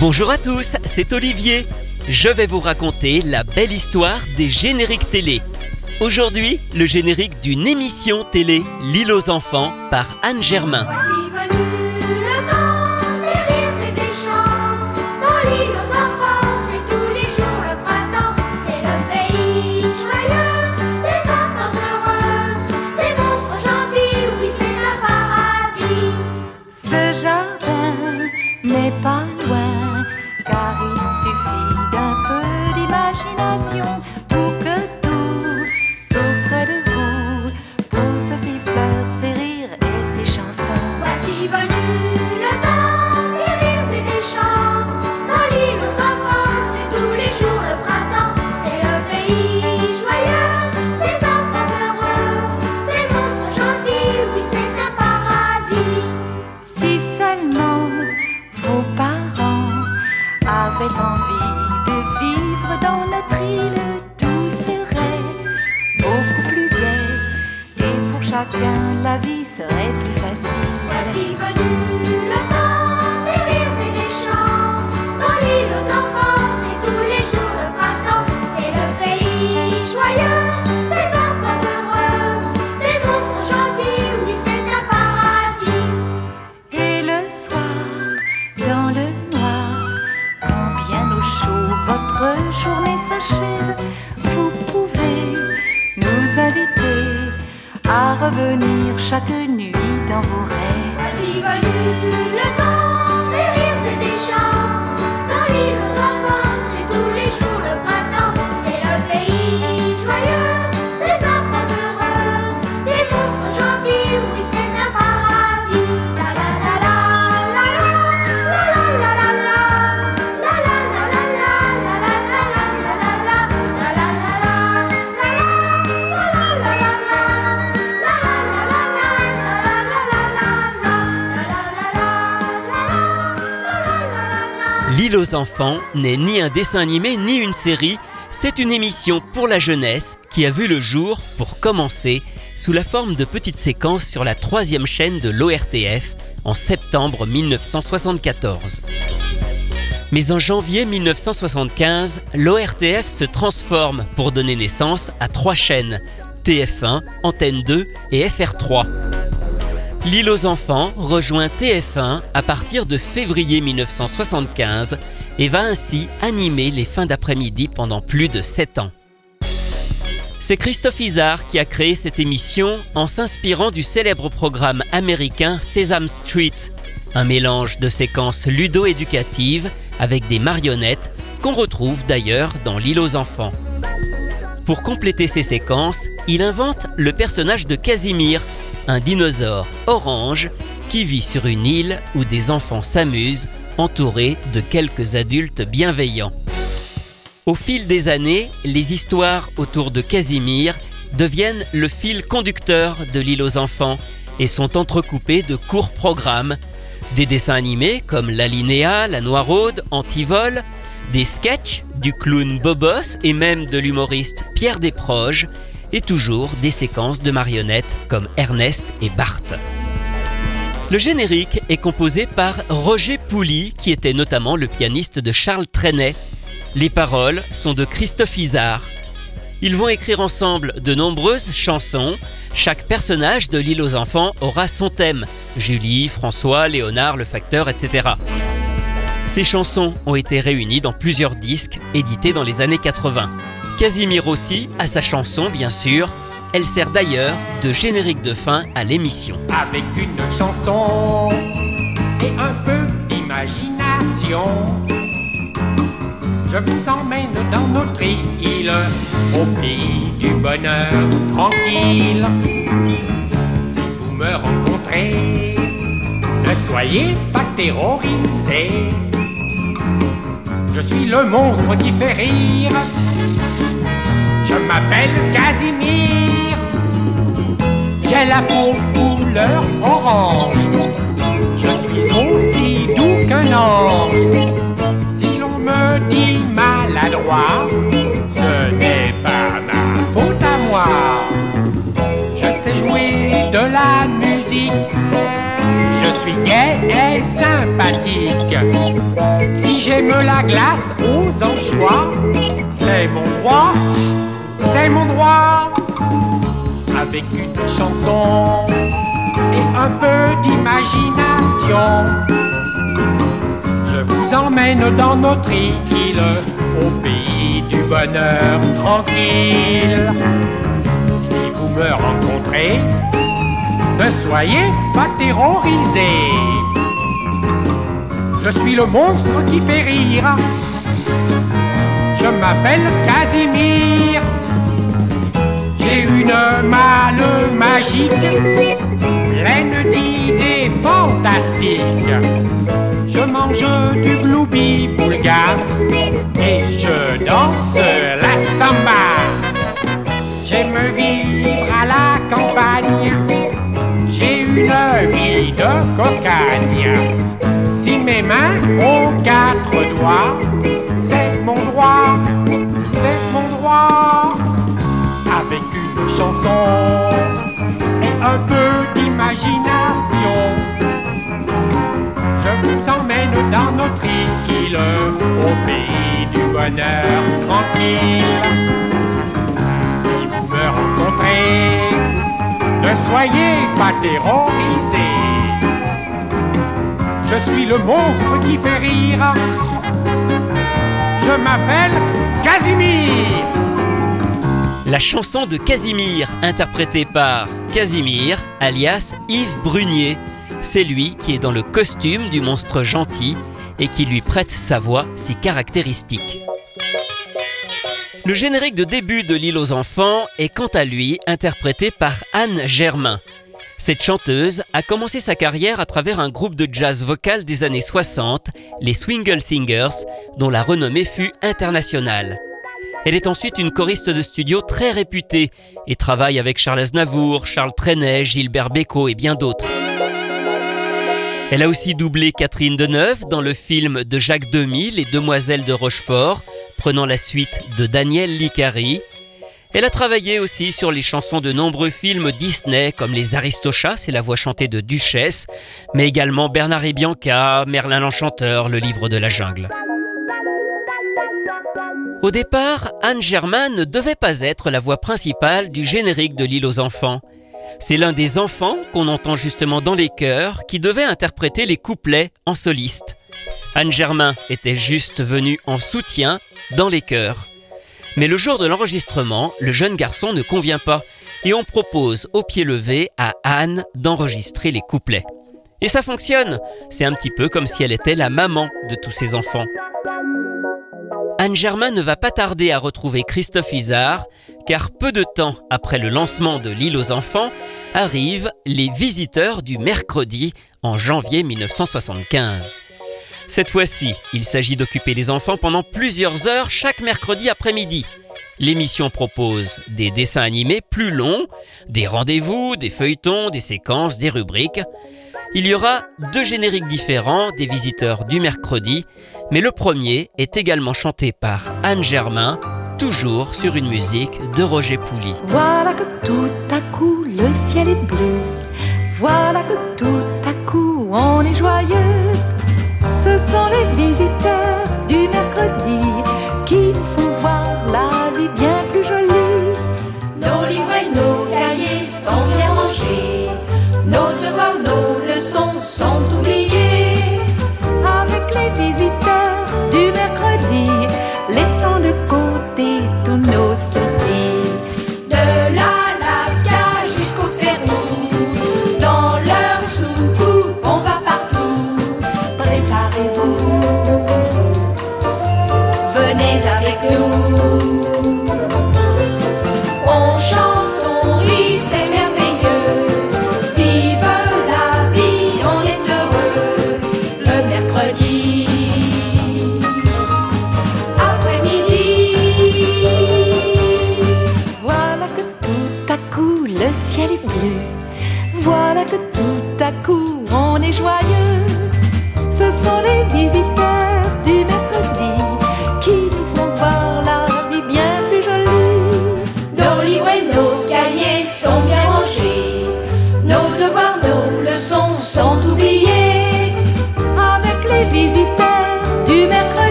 Bonjour à tous, c'est Olivier. Je vais vous raconter la belle histoire des génériques télé. Aujourd'hui, le générique d'une émission télé, L'île aux enfants, par Anne Germain. Aux enfants n'est ni un dessin animé ni une série, c'est une émission pour la jeunesse qui a vu le jour, pour commencer, sous la forme de petites séquences sur la troisième chaîne de l'ORTF en septembre 1974. Mais en janvier 1975, l'ORTF se transforme pour donner naissance à trois chaînes, TF1, Antenne 2 et FR3. L'île aux enfants rejoint TF1 à partir de février 1975 et va ainsi animer les fins d'après-midi pendant plus de 7 ans. C'est Christophe Isard qui a créé cette émission en s'inspirant du célèbre programme américain Sesame Street, un mélange de séquences ludo-éducatives avec des marionnettes qu'on retrouve d'ailleurs dans L'île aux enfants. Pour compléter ces séquences, il invente le personnage de Casimir, un dinosaure orange qui vit sur une île où des enfants s'amusent, entourés de quelques adultes bienveillants. Au fil des années, les histoires autour de Casimir deviennent le fil conducteur de l'île aux enfants et sont entrecoupées de courts programmes, des dessins animés comme l'Alinéa, la Noiraude, Antivol, des sketchs du clown Bobos et même de l'humoriste Pierre Desproges, et toujours des séquences de marionnettes comme Ernest et Bart. Le générique est composé par Roger Pouli, qui était notamment le pianiste de Charles Trenet. Les paroles sont de Christophe Isard. Ils vont écrire ensemble de nombreuses chansons. Chaque personnage de l'île aux enfants aura son thème. Julie, François, Léonard, le facteur, etc. Ces chansons ont été réunies dans plusieurs disques édités dans les années 80. Casimir aussi a sa chanson, bien sûr. Elle sert d'ailleurs de générique de fin à l'émission. avec une chanson et un peu d'imagination. Je vous emmène dans notre île, au pays du bonheur tranquille. Si vous me rencontrez, ne soyez pas terrorisés. Je suis le monstre qui fait rire. Je m'appelle Casimir. J'ai la peau couleur orange. Je suis aussi doux qu'un ange. Si l'on me dit maladroit, ce n'est pas ma faute à moi. Je sais jouer de la musique. Je suis gai et sympathique. Si j'aime la glace aux anchois. C'est mon droit, c'est mon droit. Avec une chanson et un peu d'imagination. Je vous emmène dans notre île, au pays du bonheur tranquille. Si vous me rencontrez, ne soyez pas terrorisés. Je suis le monstre qui fait rire. Je m'appelle Casimir. J'ai une malle magique, pleine d'idées fantastiques. Je mange du gloubi bulgare et je danse la samba. J'aime vivre à la campagne. J'ai une vie de cocagne. Si mes mains ont quatre doigts, c'est mon droit, c'est mon droit. Avec une chanson un peu d'imagination, je vous emmène dans notre île, au pays du bonheur tranquille. Si vous me rencontrez, ne soyez pas terrorisés. Je suis le monstre qui fait rire. Je m'appelle Casimir. La chanson de Casimir, interprétée par Casimir, alias Yves Brunier. C'est lui qui est dans le costume du monstre gentil et qui lui prête sa voix si caractéristique. Le générique de début de L'île aux enfants est quant à lui interprété par Anne Germain. Cette chanteuse a commencé sa carrière à travers un groupe de jazz vocal des années 60, les Swingle Singers, dont la renommée fut internationale. Elle est ensuite une choriste de studio très réputée et travaille avec Charles Aznavour, Charles Trenet, Gilbert Bécaud et bien d'autres. Elle a aussi doublé Catherine Deneuve dans le film de Jacques Demy, Les Demoiselles de Rochefort, prenant la suite de Daniel Licari. Elle a travaillé aussi sur les chansons de nombreux films Disney comme Les Aristochats, c'est la voix chantée de Duchesse, mais également Bernard et Bianca, Merlin l'Enchanteur, le livre de la jungle. Au départ, Anne Germain ne devait pas être la voix principale du générique de L'île aux enfants. C'est l'un des enfants qu'on entend justement dans les chœurs qui devait interpréter les couplets en soliste. Anne Germain était juste venue en soutien dans les chœurs. Mais le jour de l'enregistrement, le jeune garçon ne convient pas et on propose au pied levé à Anne d'enregistrer les couplets. Et ça fonctionne, c'est un petit peu comme si elle était la maman de tous ses enfants. Anne Germain ne va pas tarder à retrouver Christophe Isard, car peu de temps après le lancement de L'île aux enfants, arrivent les visiteurs du mercredi en janvier 1975. Cette fois-ci, il s'agit d'occuper les enfants pendant plusieurs heures chaque mercredi après-midi. L'émission propose des dessins animés plus longs, des rendez-vous, des feuilletons, des séquences, des rubriques. Il y aura deux génériques différents des visiteurs du mercredi, mais le premier est également chanté par Anne Germain, toujours sur une musique de Roger Pouli. Voilà que tout à coup le ciel est bleu. Voilà que tout à coup on est joyeux. Ce sont les visiteurs du mercredi Hallelujah.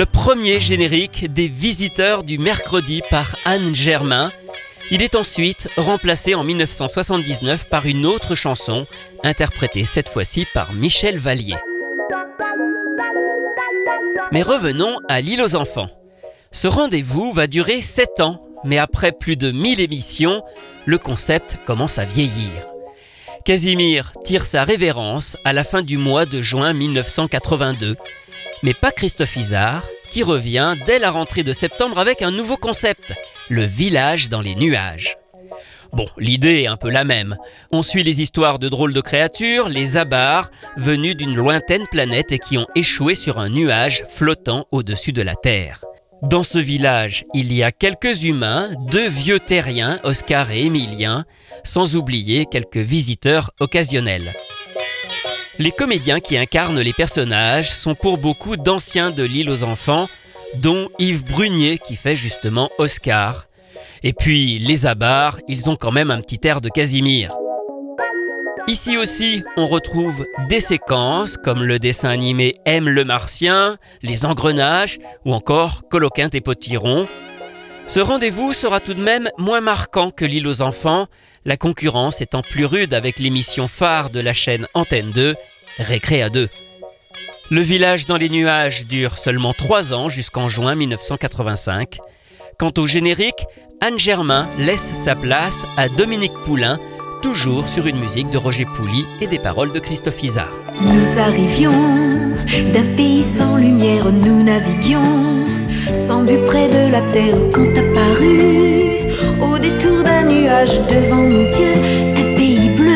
Le premier générique des visiteurs du mercredi par Anne Germain. Il est ensuite remplacé en 1979 par une autre chanson, interprétée cette fois-ci par Michel Vallier. Mais revenons à l'île aux enfants. Ce rendez-vous va durer 7 ans, mais après plus de 1000 émissions, le concept commence à vieillir. Casimir tire sa révérence à la fin du mois de juin 1982, mais pas Christophe Isard, qui revient dès la rentrée de septembre avec un nouveau concept, le village dans les nuages. Bon, l'idée est un peu la même. On suit les histoires de drôles de créatures, les abars, venus d'une lointaine planète et qui ont échoué sur un nuage flottant au-dessus de la Terre. Dans ce village, il y a quelques humains, deux vieux terriens, Oscar et Émilien, sans oublier quelques visiteurs occasionnels. Les comédiens qui incarnent les personnages sont pour beaucoup d'anciens de l'île aux enfants, dont Yves Brunier qui fait justement Oscar. Et puis les abars, ils ont quand même un petit air de Casimir. Ici aussi, on retrouve des séquences comme le dessin animé Aime le Martien, les engrenages ou encore Coloquinte et Potiron. Ce rendez-vous sera tout de même moins marquant que l'île aux enfants, la concurrence étant plus rude avec l'émission phare de la chaîne Antenne 2, Récré à 2. Le village dans les nuages dure seulement 3 ans jusqu'en juin 1985. Quant au générique, Anne Germain laisse sa place à Dominique Poulain, toujours sur une musique de Roger Pouli et des paroles de Christophe Isard. Nous arrivions d'un pays sans lumière, nous naviguions sans but près de la terre quand apparut devant nos yeux un pays bleu,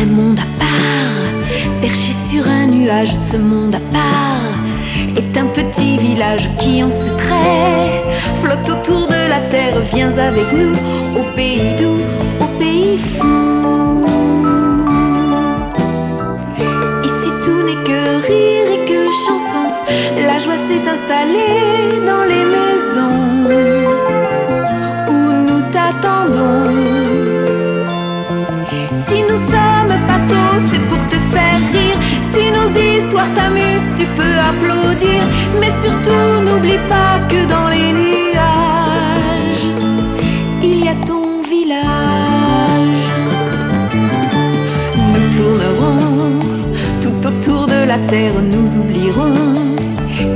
un monde à part, perché sur un nuage, ce monde à part est un petit village qui en secret flotte autour de la terre, viens avec nous au pays doux, au pays fou. Ici tout n'est que rire et que chanson. La joie s'est installée dans les maisons t'attendons. Si nous sommes pathos, c'est pour te faire rire. Si nos histoires t'amusent, tu peux applaudir. Mais surtout, n'oublie pas que dans les nuages, il y a ton village. Nous tournerons tout autour de la terre, nous oublierons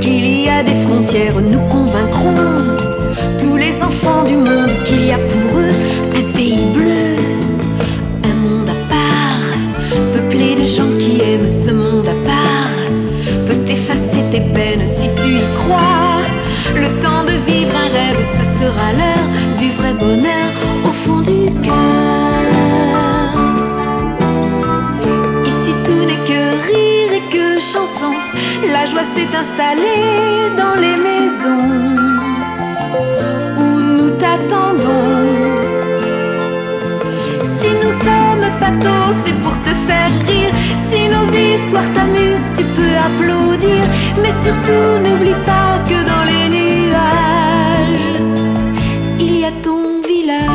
qu'il y a des frontières, nous convaincrons du monde qu'il y a pour eux un pays bleu, un monde à part, peuplé de gens qui aiment ce monde à part, peut effacer tes peines si tu y crois. Le temps de vivre un rêve, ce sera l'heure du vrai bonheur au fond du cœur. Ici tout n'est que rire et que chanson. La joie s'est installée dans les maisons nous t'attendons. Si nous sommes pathos, c'est pour te faire rire. Si nos histoires t'amusent, tu peux applaudir. Mais surtout, n'oublie pas que dans les nuages, il y a ton village.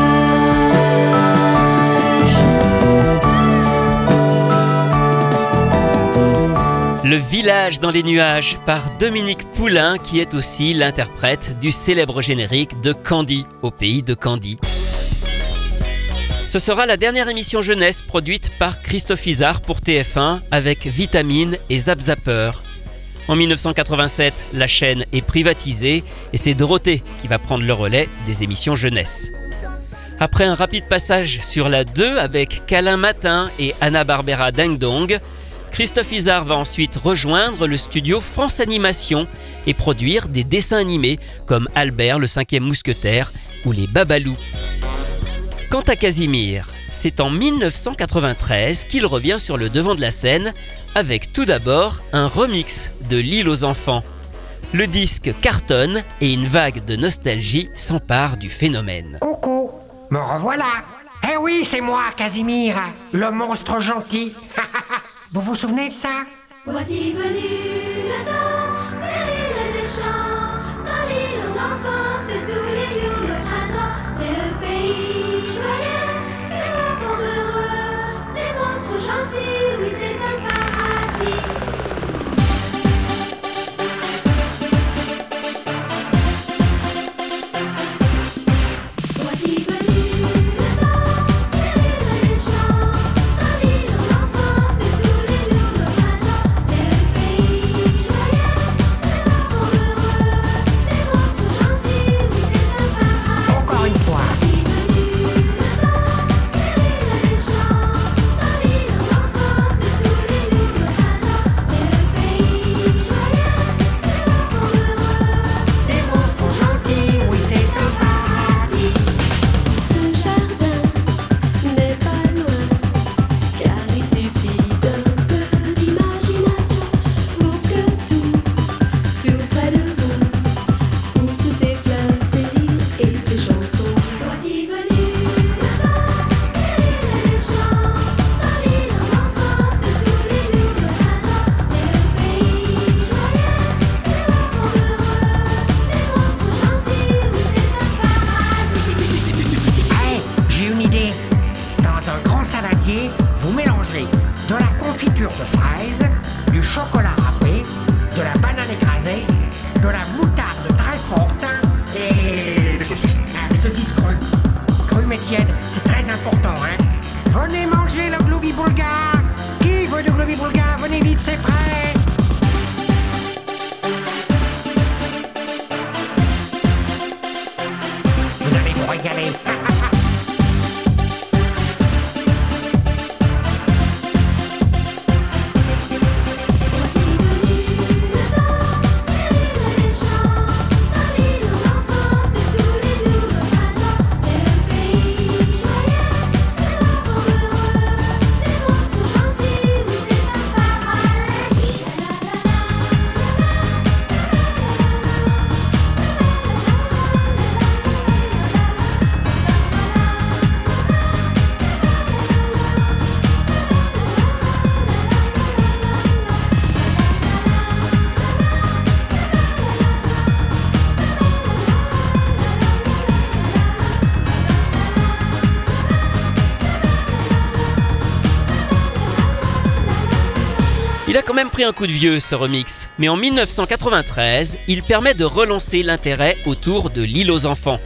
Le village dans les nuages par Dominique Poulain qui est aussi l'interprète du célèbre générique de Candy au pays de Candy. Ce sera la dernière émission jeunesse produite par Christophe Isard pour TF1 avec Vitamine et Zap Zapper. En 1987, la chaîne est privatisée et c'est Dorothée qui va prendre le relais des émissions jeunesse. Après un rapide passage sur la 2 avec Calin Matin et Anna Barbera Ding Dong, Christophe Isard va ensuite rejoindre le studio France Animation et produire des dessins animés comme Albert le cinquième mousquetaire ou les Babalous. Quant à Casimir, c'est en 1993 qu'il revient sur le devant de la scène avec tout d'abord un remix de L'île aux enfants. Le disque cartonne et une vague de nostalgie s'empare du phénomène. Coucou, me revoilà. Eh oui, c'est moi, Casimir, le monstre gentil. vous vous souvenez de ça? Voici venu le temps des chants. Confiture de fraises, du chocolat Il a quand même pris un coup de vieux ce remix, mais en 1993, il permet de relancer l'intérêt autour de l'île aux enfants.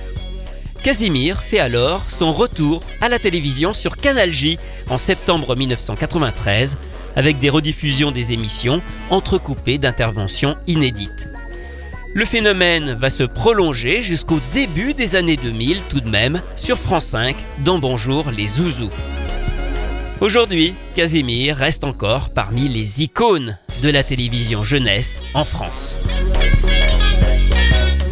Casimir fait alors son retour à la télévision sur Canal J en septembre 1993 avec des rediffusions des émissions entrecoupées d'interventions inédites. Le phénomène va se prolonger jusqu'au début des années 2000 tout de même sur France 5 dans Bonjour les Zouzous. Aujourd'hui, Casimir reste encore parmi les icônes de la télévision jeunesse en France.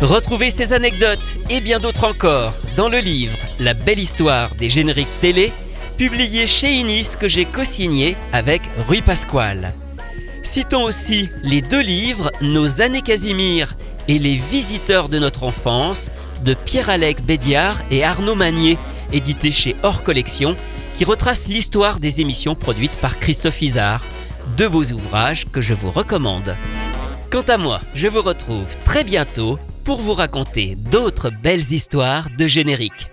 Retrouvez ces anecdotes et bien d'autres encore dans le livre La belle histoire des génériques télé, publié chez Inis que j'ai co-signé avec Rui Pasquale. Citons aussi les deux livres Nos années Casimir et Les visiteurs de notre enfance de Pierre-Alex Bédiard et Arnaud Magnier, édités chez Hors Collection, qui retracent l'histoire des émissions produites par Christophe Isard. Deux beaux ouvrages que je vous recommande. Quant à moi, je vous retrouve très bientôt pour vous raconter d'autres belles histoires de générique.